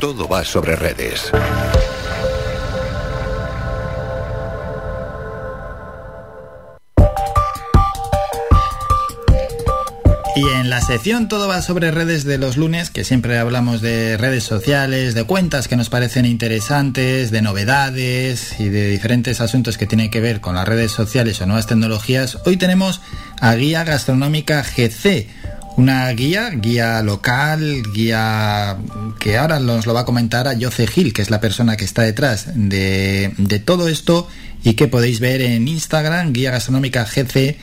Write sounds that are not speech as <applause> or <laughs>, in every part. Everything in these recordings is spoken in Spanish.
Todo va sobre redes. Y en la sección Todo va sobre redes de los lunes, que siempre hablamos de redes sociales, de cuentas que nos parecen interesantes, de novedades y de diferentes asuntos que tienen que ver con las redes sociales o nuevas tecnologías, hoy tenemos a Guía Gastronómica GC, una guía, guía local, guía que ahora nos lo va a comentar a Jose Gil, que es la persona que está detrás de, de todo esto y que podéis ver en Instagram, Guía Gastronómica GC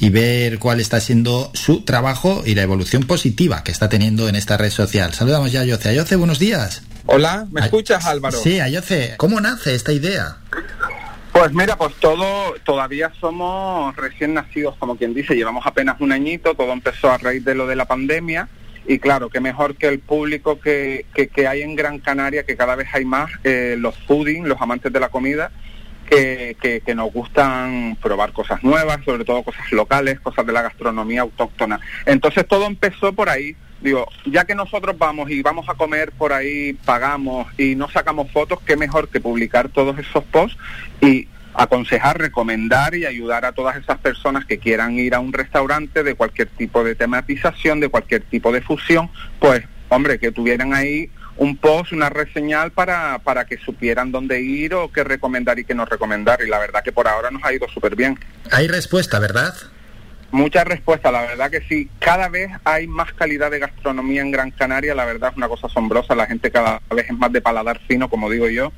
y ver cuál está siendo su trabajo y la evolución positiva que está teniendo en esta red social. Saludamos ya a Yoce. Ayoce, buenos días. Hola, ¿me escuchas Álvaro? Sí, Ayoce, ¿cómo nace esta idea? Pues mira, pues todo, todavía somos recién nacidos, como quien dice, llevamos apenas un añito, todo empezó a raíz de lo de la pandemia y claro, que mejor que el público que, que, hay en Gran Canaria, que cada vez hay más, eh, los fooding, los amantes de la comida, que, que, nos gustan probar cosas nuevas, sobre todo cosas locales, cosas de la gastronomía autóctona. Entonces todo empezó por ahí. Digo, ya que nosotros vamos y vamos a comer por ahí, pagamos y no sacamos fotos, qué mejor que publicar todos esos posts y aconsejar, recomendar y ayudar a todas esas personas que quieran ir a un restaurante de cualquier tipo de tematización, de cualquier tipo de fusión, pues hombre, que tuvieran ahí un post, una reseñal para, para que supieran dónde ir o qué recomendar y qué no recomendar. Y la verdad que por ahora nos ha ido súper bien. Hay respuesta, ¿verdad? Mucha respuesta, la verdad que sí. Cada vez hay más calidad de gastronomía en Gran Canaria, la verdad es una cosa asombrosa. La gente cada vez es más de paladar fino, como digo yo.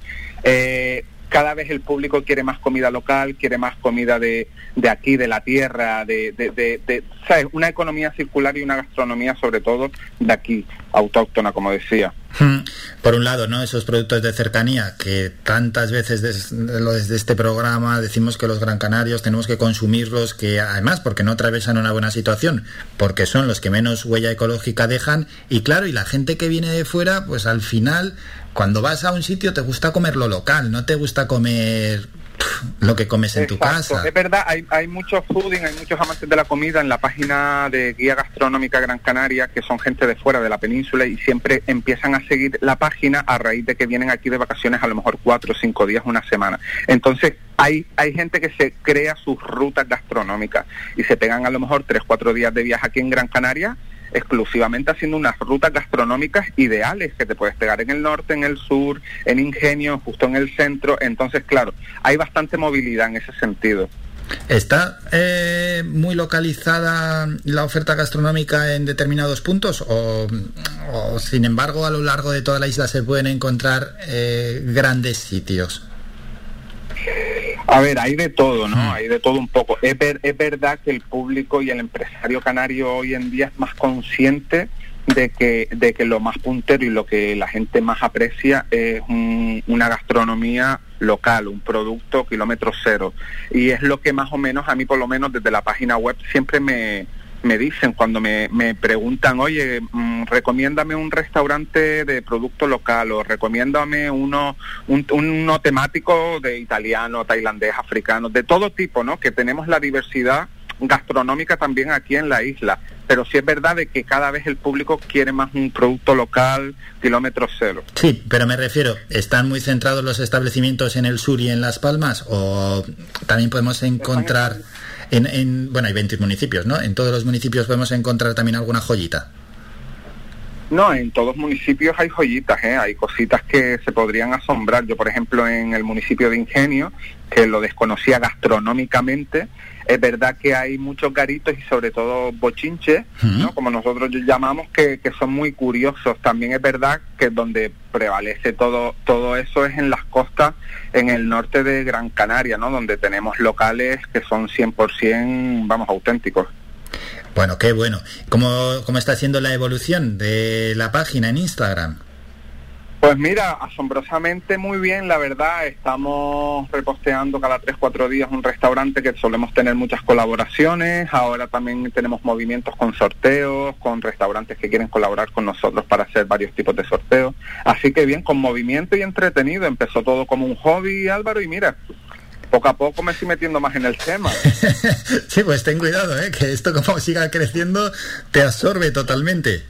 Eh, cada vez el público quiere más comida local, quiere más comida de, de aquí, de la tierra, de, de, de, ¿sabes? Una economía circular y una gastronomía sobre todo de aquí, autóctona, como decía. Hmm. Por un lado, ¿no? Esos productos de cercanía que tantas veces desde, este programa decimos que los gran canarios tenemos que consumirlos, que además porque no atravesan una buena situación, porque son los que menos huella ecológica dejan y claro, y la gente que viene de fuera, pues al final cuando vas a un sitio te gusta comer lo local, no te gusta comer lo que comes en tu casa. Es verdad, hay, hay muchos fooding, hay muchos amantes de la comida en la página de Guía Gastronómica Gran Canaria, que son gente de fuera de la península y siempre empiezan a seguir la página a raíz de que vienen aquí de vacaciones a lo mejor cuatro o cinco días, una semana. Entonces, hay, hay gente que se crea sus rutas gastronómicas y se pegan a lo mejor tres, cuatro días de viaje aquí en Gran Canaria exclusivamente haciendo unas rutas gastronómicas ideales que te puedes pegar en el norte, en el sur, en Ingenio, justo en el centro. Entonces, claro, hay bastante movilidad en ese sentido. ¿Está eh, muy localizada la oferta gastronómica en determinados puntos o, sin embargo a lo largo de toda la isla se pueden encontrar eh, grandes sitios? A ver, hay de todo, ¿no? Hmm. Hay de todo un poco. Es, es verdad que el público y el empresario canario hoy en día es más consciente de que, de que lo más puntero y lo que la gente más aprecia es una gastronomía local, un producto kilómetro cero. Y es lo que más o menos a mí, por lo menos desde la página web, siempre me, me dicen cuando me, me preguntan, oye, mm, recomiéndame un restaurante de producto local o recomiéndame uno, un, uno temático de italiano, tailandés, africano, de todo tipo, ¿no? Que tenemos la diversidad gastronómica también aquí en la isla. Pero sí es verdad de que cada vez el público quiere más un producto local, kilómetro cero. Sí, pero me refiero, ¿están muy centrados los establecimientos en el sur y en Las Palmas? ¿O también podemos encontrar... En, bueno, hay 20 municipios, ¿no? En todos los municipios podemos encontrar también alguna joyita. No, en todos municipios hay joyitas, ¿eh? hay cositas que se podrían asombrar. Yo, por ejemplo, en el municipio de Ingenio, que lo desconocía gastronómicamente, es verdad que hay muchos garitos y sobre todo bochinches, ¿no? como nosotros llamamos, que, que, son muy curiosos. También es verdad que donde prevalece todo, todo eso es en las costas, en el norte de Gran Canaria, ¿no? donde tenemos locales que son 100%, vamos, auténticos. Bueno, qué bueno. ¿Cómo, ¿Cómo está siendo la evolución de la página en Instagram? Pues mira, asombrosamente muy bien, la verdad. Estamos reposteando cada 3-4 días un restaurante que solemos tener muchas colaboraciones. Ahora también tenemos movimientos con sorteos, con restaurantes que quieren colaborar con nosotros para hacer varios tipos de sorteos. Así que bien, con movimiento y entretenido. Empezó todo como un hobby, Álvaro, y mira, poco a poco me estoy metiendo más en el tema. <laughs> sí, pues ten cuidado, ¿eh? que esto como siga creciendo te absorbe totalmente.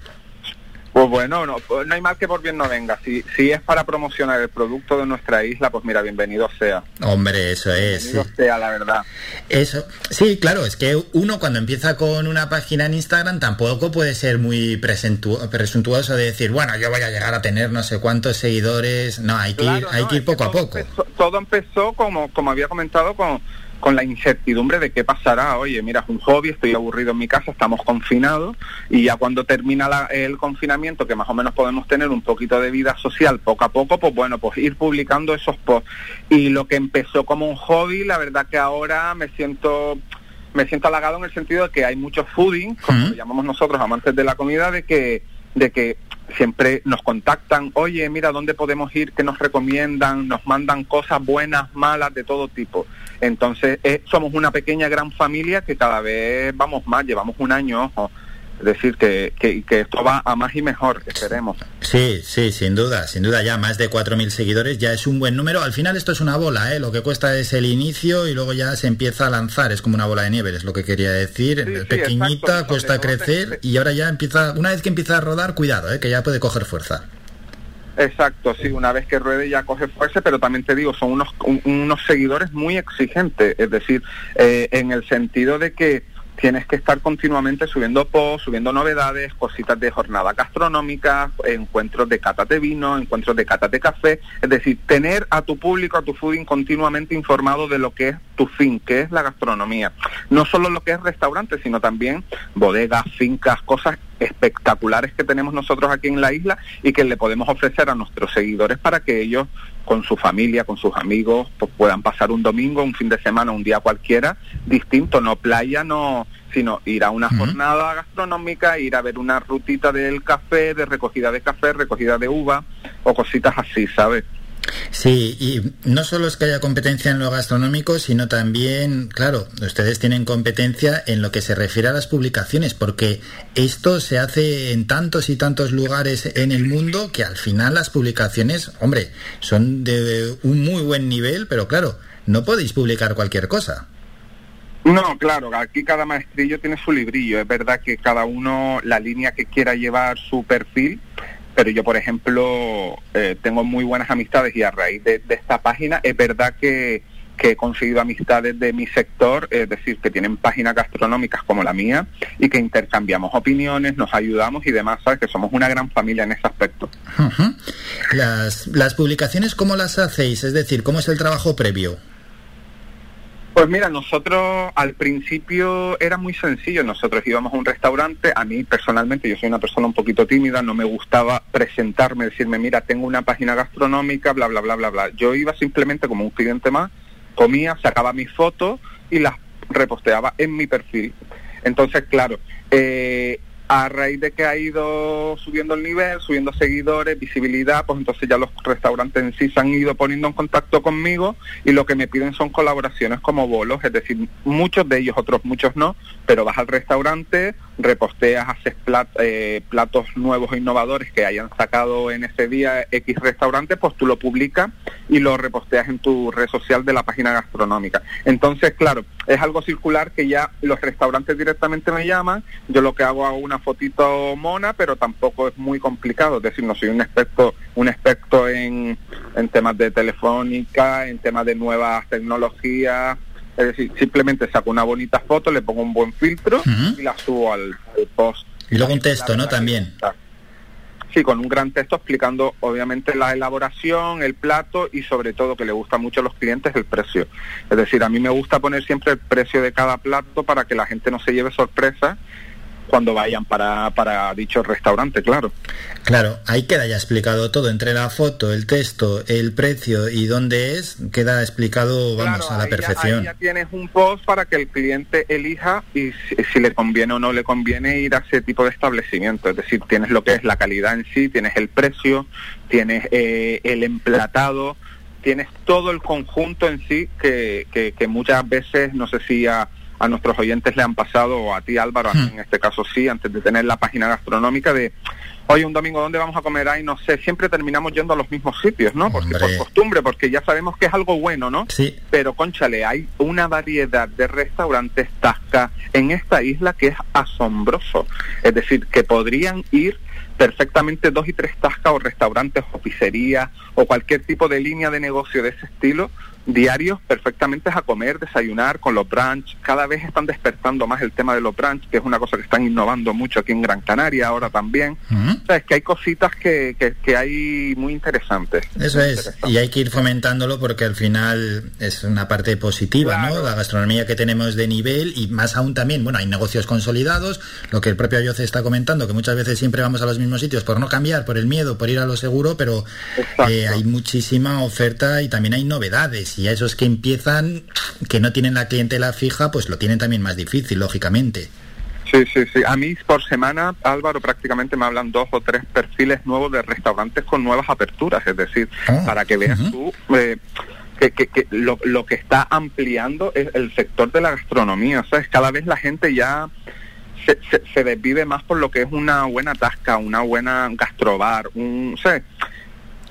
Pues bueno, no, pues no hay mal que por bien no venga. Si, si es para promocionar el producto de nuestra isla, pues mira, bienvenido sea. Hombre, eso es. Bienvenido sea, la verdad. Eso, sí, claro, es que uno cuando empieza con una página en Instagram tampoco puede ser muy presuntuoso de decir, bueno, yo voy a llegar a tener no sé cuántos seguidores. No, hay que ir, hay que ir poco a poco. Todo empezó, como, como había comentado, con con la incertidumbre de qué pasará. Oye, mira, es un hobby, estoy aburrido en mi casa, estamos confinados y ya cuando termina el confinamiento, que más o menos podemos tener un poquito de vida social poco a poco, pues bueno, pues ir publicando esos posts. Y lo que empezó como un hobby, la verdad que ahora me siento me siento halagado en el sentido de que hay muchos fooding, como lo llamamos nosotros, amantes de la comida, de que de que siempre nos contactan, oye, mira, ¿dónde podemos ir? ¿Qué nos recomiendan? Nos mandan cosas buenas, malas, de todo tipo. Entonces, eh, somos una pequeña, gran familia que cada vez vamos más, llevamos un año, ojo. Es decir, que, que, esto va a más y mejor, esperemos. Sí, sí, sin duda, sin duda ya más de 4.000 seguidores ya es un buen número. Al final esto es una bola, ¿eh? lo que cuesta es el inicio y luego ya se empieza a lanzar, es como una bola de nieve, es lo que quería decir. Pequeñita, cuesta crecer y ahora ya empieza, una vez que empieza a rodar, cuidado, ¿eh? que ya puede coger fuerza. Exacto, sí, una vez que ruede ya coge fuerza, pero también te digo, son unos, unos seguidores muy exigentes, es decir, eh, en el sentido de que tienes que estar continuamente subiendo posts, subiendo novedades, cositas de jornada gastronómica, encuentros de catas de vino, encuentros de catas de café, es decir, tener a tu público, a tu fooding continuamente informado de lo que es tu fin, que es la gastronomía. No solo lo que es restaurante, sino también bodegas, fincas, cosas espectaculares que tenemos nosotros aquí en la isla y que le podemos ofrecer a nuestros seguidores para que ellos con su familia, con sus amigos, pues puedan pasar un domingo, un fin de semana, un día cualquiera, distinto, no playa, no, sino ir a una jornada gastronómica, ir a ver una rutita del café, de recogida de café, recogida de uva o cositas así, ¿sabes? Sí, y no solo es que haya competencia en lo gastronómico, sino también, claro, ustedes tienen competencia en lo que se refiere a las publicaciones, porque esto se hace en tantos y tantos lugares en el mundo que al final las publicaciones, hombre, son de un muy buen nivel, pero claro, no podéis publicar cualquier cosa. No, claro, aquí cada maestrillo tiene su librillo. Es verdad que cada uno, la línea que quiera llevar su perfil, pero yo, por ejemplo, eh, tengo muy buenas amistades y a raíz de, esta página es verdad que, he conseguido amistades de mi sector, es decir, que tienen páginas gastronómicas como la mía y que intercambiamos opiniones, nos ayudamos y demás, ¿sabes? Que somos una gran familia en ese aspecto. las, las publicaciones, ¿cómo las hacéis? Es decir, ¿cómo es el trabajo previo? Pues mira, nosotros al principio era muy sencillo, nosotros íbamos a un restaurante, a mí personalmente, yo soy una persona un poquito tímida, no me gustaba presentarme, decirme, mira, tengo una página gastronómica, bla, bla, bla, bla, bla. Yo iba simplemente como un cliente más, comía, sacaba mis fotos y las reposteaba en mi perfil. Entonces, claro, eh, a raíz de que ha ido subiendo el nivel, subiendo seguidores, visibilidad, pues entonces ya los restaurantes en sí se han ido poniendo en contacto conmigo y lo que me piden son colaboraciones como bolos, es decir, muchos de ellos, otros muchos no, pero vas al restaurante, reposteas, haces eh, platos nuevos e innovadores que hayan sacado en ese día X restaurante, pues tú lo publicas y lo reposteas en tu red social de la página gastronómica. Entonces, claro, es algo circular que ya los restaurantes directamente me llaman, yo lo que hago es una fotito mona, pero tampoco es muy complicado, es decir, no soy un experto, un experto en, en temas de telefónica, en temas de nuevas tecnologías, es decir, simplemente saco una bonita foto, le pongo un buen filtro y la subo al, post. Y luego un texto, ¿no? También. Sí, con un gran texto explicando obviamente la elaboración, el plato y sobre todo que le gusta mucho a los clientes el precio. Es decir, a mí me gusta poner siempre el precio de cada plato para que la gente no se lleve sorpresa cuando vayan para, para dicho restaurante, claro. Claro, ahí queda ya explicado todo, entre la foto, el texto, el precio y dónde es, queda explicado, vamos, a la perfección. Ya, tienes un post para que el cliente elija y si, le conviene o no le conviene ir a ese tipo de establecimiento, es decir, tienes lo que es la calidad en sí, tienes el precio, tienes eh, el emplatado, tienes todo el conjunto en sí que, que, que muchas veces, no sé si a a nuestros oyentes le han pasado, o a ti Álvaro, hmm. en este caso sí, antes de tener la página gastronómica de, oye, un domingo, ¿dónde vamos a comer? Ay, no sé, siempre terminamos yendo a los mismos sitios, ¿no? Porque por costumbre, porque ya sabemos que es algo bueno, ¿no? Sí. Pero, conchale, hay una variedad de restaurantes tasca en esta isla que es asombroso. Es decir, que podrían ir perfectamente dos y tres tascas o restaurantes o pizzerías o cualquier tipo de línea de negocio de ese estilo diarios perfectamente a comer, desayunar con los brunch. Cada vez están despertando más el tema de los brunch, que es una cosa que están innovando mucho aquí en Gran Canaria ahora también. es que hay cositas que, que, hay muy interesantes. Eso es, y hay que ir fomentándolo porque al final es una parte positiva, ¿no? La gastronomía que tenemos de nivel y más aún también, bueno, hay negocios consolidados, lo que el propio Ayoce está comentando, que muchas veces siempre vamos a los mismos sitios por no cambiar, por el miedo, por ir a lo seguro, pero eh, hay muchísima oferta y también hay novedades y a esos que empiezan, que no tienen la clientela fija, pues lo tienen también más difícil, lógicamente. Sí, sí, sí. A mí por semana, Álvaro, prácticamente me hablan dos o tres perfiles nuevos de restaurantes con nuevas aperturas. Es decir, ah, para que veas tú eh, que, lo, lo, que está ampliando es el sector de la gastronomía. ¿Sabes? Cada vez la gente ya se, se, desvive más por lo que es una buena tasca, una buena gastrobar, un... ¿sabes?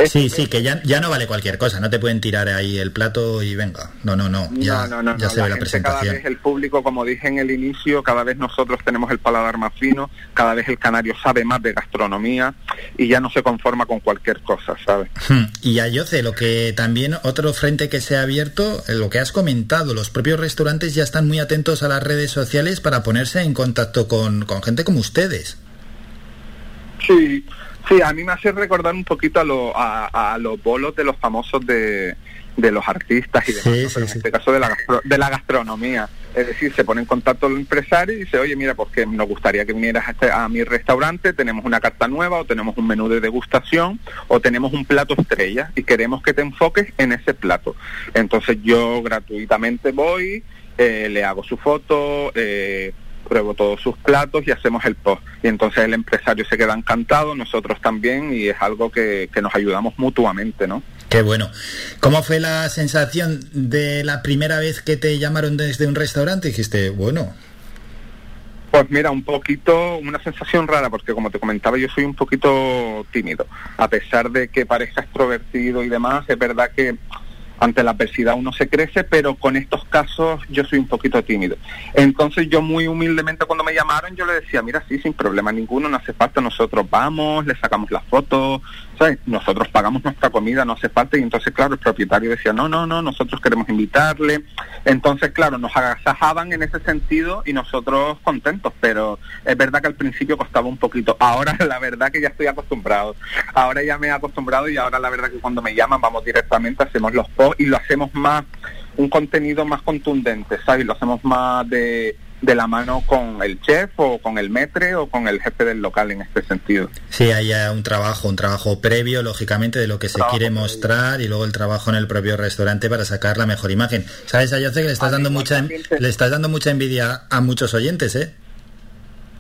Sí, sí, que ya, ya no vale cualquier cosa, no te pueden tirar ahí el plato y venga. No, no, no, ya, ya se ve la, presentación. Cada vez el público, como dije en el inicio, cada vez nosotros tenemos el paladar más fino, cada vez el canario sabe más de gastronomía y ya no se conforma con cualquier cosa, ¿sabes? Hmm. Y a Yoce, lo que también otro frente que se ha abierto, eh, lo que has comentado, los propios restaurantes ya están muy atentos a las redes sociales para ponerse en contacto con, con gente como ustedes. Sí, Sí, a mí me hace recordar un poquito a, a, los bolos de los famosos de, de los artistas y demás, en este caso de la, de la gastronomía. Es decir, se pone en contacto el empresario y dice, oye, mira, porque nos gustaría que vinieras a, este, a, mi restaurante, tenemos una carta nueva o tenemos un menú de degustación o tenemos un plato estrella y queremos que te enfoques en ese plato. Entonces yo gratuitamente voy, eh, le hago su foto, eh, pruebo todos sus platos y hacemos el post. Y entonces el empresario se queda encantado, nosotros también, y es algo que, nos ayudamos mutuamente, ¿no? Qué bueno. ¿Cómo fue la sensación de la primera vez que te llamaron desde un restaurante? Dijiste, bueno. Pues mira, un poquito, una sensación rara, porque como te comentaba, yo soy un poquito tímido. A pesar de que parezca extrovertido y demás, es verdad que ante la adversidad uno se crece, pero con estos casos yo soy un poquito tímido. Entonces yo muy humildemente cuando me llamaron yo le decía, mira, sí, sin problema ninguno, no hace falta, nosotros vamos, le sacamos las fotos, ¿sabes? Nosotros pagamos nuestra comida, no hace falta. Y entonces, claro, el propietario decía, no, no, no, nosotros queremos invitarle. Entonces, claro, nos agasajaban en ese sentido y nosotros contentos, pero es verdad que al principio costaba un poquito. Ahora <laughs> la verdad que ya estoy acostumbrado. Ahora ya me he acostumbrado y ahora la verdad que cuando me llaman vamos directamente, hacemos los posts y lo hacemos más, un contenido más contundente, ¿sabes? Lo hacemos más de, de la mano con el chef o con el metre o con el jefe del local en este sentido. Sí, hay un trabajo, un trabajo previo, lógicamente, de lo que se quiere mostrar y luego el trabajo en el propio restaurante para sacar la mejor imagen. ¿Sabes, Ayoce, que le estás, dando mucha, le estás dando mucha envidia a muchos oyentes, eh?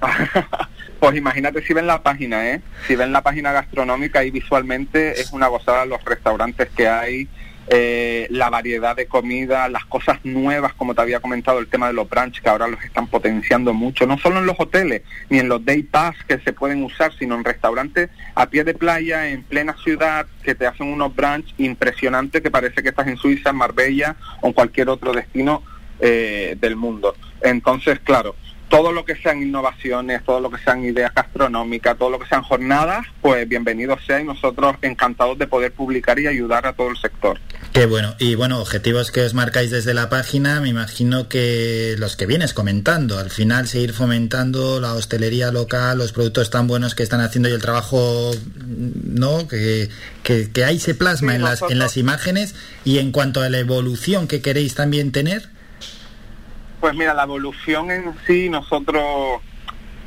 <laughs> pues imagínate si ven la página, ¿eh? Si ven la página gastronómica y visualmente es una gozada los restaurantes que hay, eh, la variedad de comida, las cosas nuevas, como te había comentado, el tema de los brunch que ahora los están potenciando mucho, no solo en los hoteles ni en los day pass que se pueden usar, sino en restaurantes a pie de playa, en plena ciudad, que te hacen unos brunch impresionantes que parece que estás en Suiza, en Marbella o en cualquier otro destino eh, del mundo. Entonces, claro, todo lo que sean innovaciones, todo lo que sean ideas gastronómicas, todo lo que sean jornadas, pues bienvenido sea y nosotros encantados de poder publicar y ayudar a todo el sector. Qué bueno. Y bueno, objetivos que os marcáis desde la página, me imagino que los que vienes comentando, al final seguir fomentando la hostelería local, los productos tan buenos que están haciendo y el trabajo, ¿no? Que, que, ahí se plasma en, las, en las imágenes y en cuanto a la evolución que queréis también tener. Pues mira, la evolución en sí, nosotros,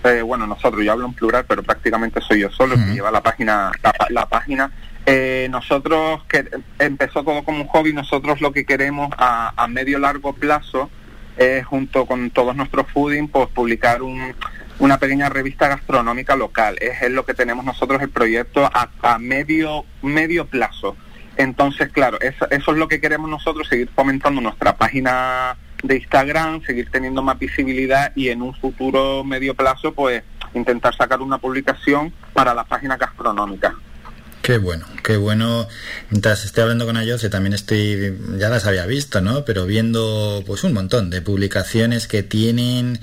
eh, bueno, nosotros, yo hablo en plural, pero prácticamente soy yo solo el que lleva la página, la, página. Eh, nosotros, que empezó todo como un hobby, nosotros lo que queremos a, medio largo plazo es, junto con todos nuestros fooding, pues publicar una pequeña revista gastronómica local. Es, lo que tenemos nosotros el proyecto a, medio, medio plazo. Entonces, claro, eso, eso es lo que queremos nosotros, seguir fomentando nuestra página de Instagram, seguir teniendo más visibilidad y en un futuro medio plazo, pues intentar sacar una publicación para las páginas gastronómicas. Qué bueno, qué bueno. Mientras estoy hablando con Ayose, también estoy, ya las había visto, ¿no? Pero viendo pues un montón de publicaciones que tienen,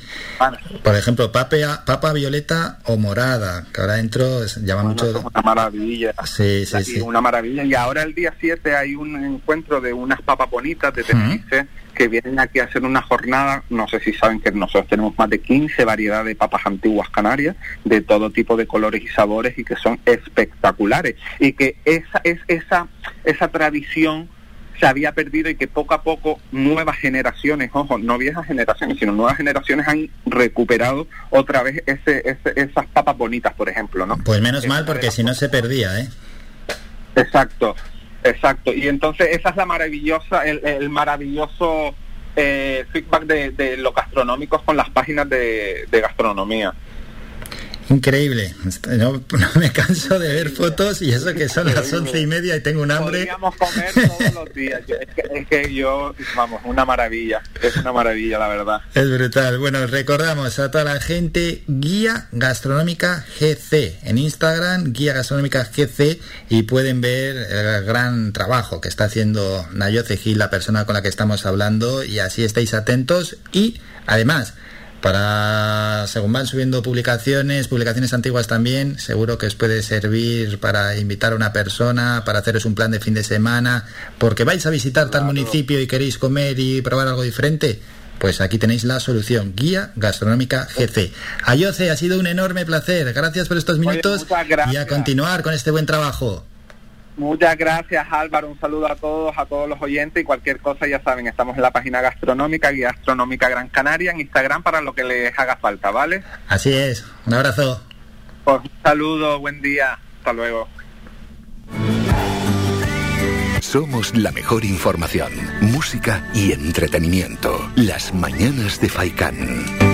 por ejemplo, papa, papa violeta o morada, que ahora dentro llama mucho... Una maravilla. Sí, sí, sí. Una maravilla. Y ahora el día 7 hay un encuentro de unas papas bonitas de Tenerife que vienen aquí a hacer una jornada, no sé si saben que nosotros tenemos más de 15 variedades de papas antiguas canarias, de todo tipo de colores y sabores y que son espectaculares. Y que esa, es, esa, esa tradición se había perdido y que poco a poco nuevas generaciones, ojo, no viejas generaciones, sino nuevas generaciones han recuperado otra vez ese, esas papas bonitas, por ejemplo, ¿no? Pues menos mal, porque si no se perdía, ¿eh? Exacto. Exacto, y entonces esa es la maravillosa, el, maravilloso eh, feedback de, de, los gastronómicos con las páginas de gastronomía. Increíble. No, me canso de ver fotos y eso que son las once y media y tengo un hambre. Podríamos comer todos los días. Es que, yo, vamos, una maravilla. Es una maravilla, la verdad. Es brutal. Bueno, recordamos a toda la gente Guía Gastronómica GC en Instagram, Guía Gastronómica GC y pueden ver el gran trabajo que está haciendo Nayoce Gil, la persona con la que estamos hablando y así estáis atentos y además para, según van subiendo publicaciones, publicaciones antiguas también, seguro que os puede servir para invitar a una persona, para haceros un plan de fin de semana, porque vais a visitar tal municipio y queréis comer y probar algo diferente. Pues aquí tenéis la solución, Guía Gastronómica GC. Ayoce, ha sido un enorme placer. Gracias por estos minutos y a continuar con este buen trabajo. Muchas gracias Álvaro, un saludo a todos, a todos los oyentes y cualquier cosa ya saben, estamos en la página gastronómica, Guía Gastronómica Gran Canaria, en Instagram para lo que les haga falta, ¿vale? Así es, un abrazo. Pues un saludo, buen día, hasta luego. Somos la mejor información, música y entretenimiento. Las mañanas de Faikán.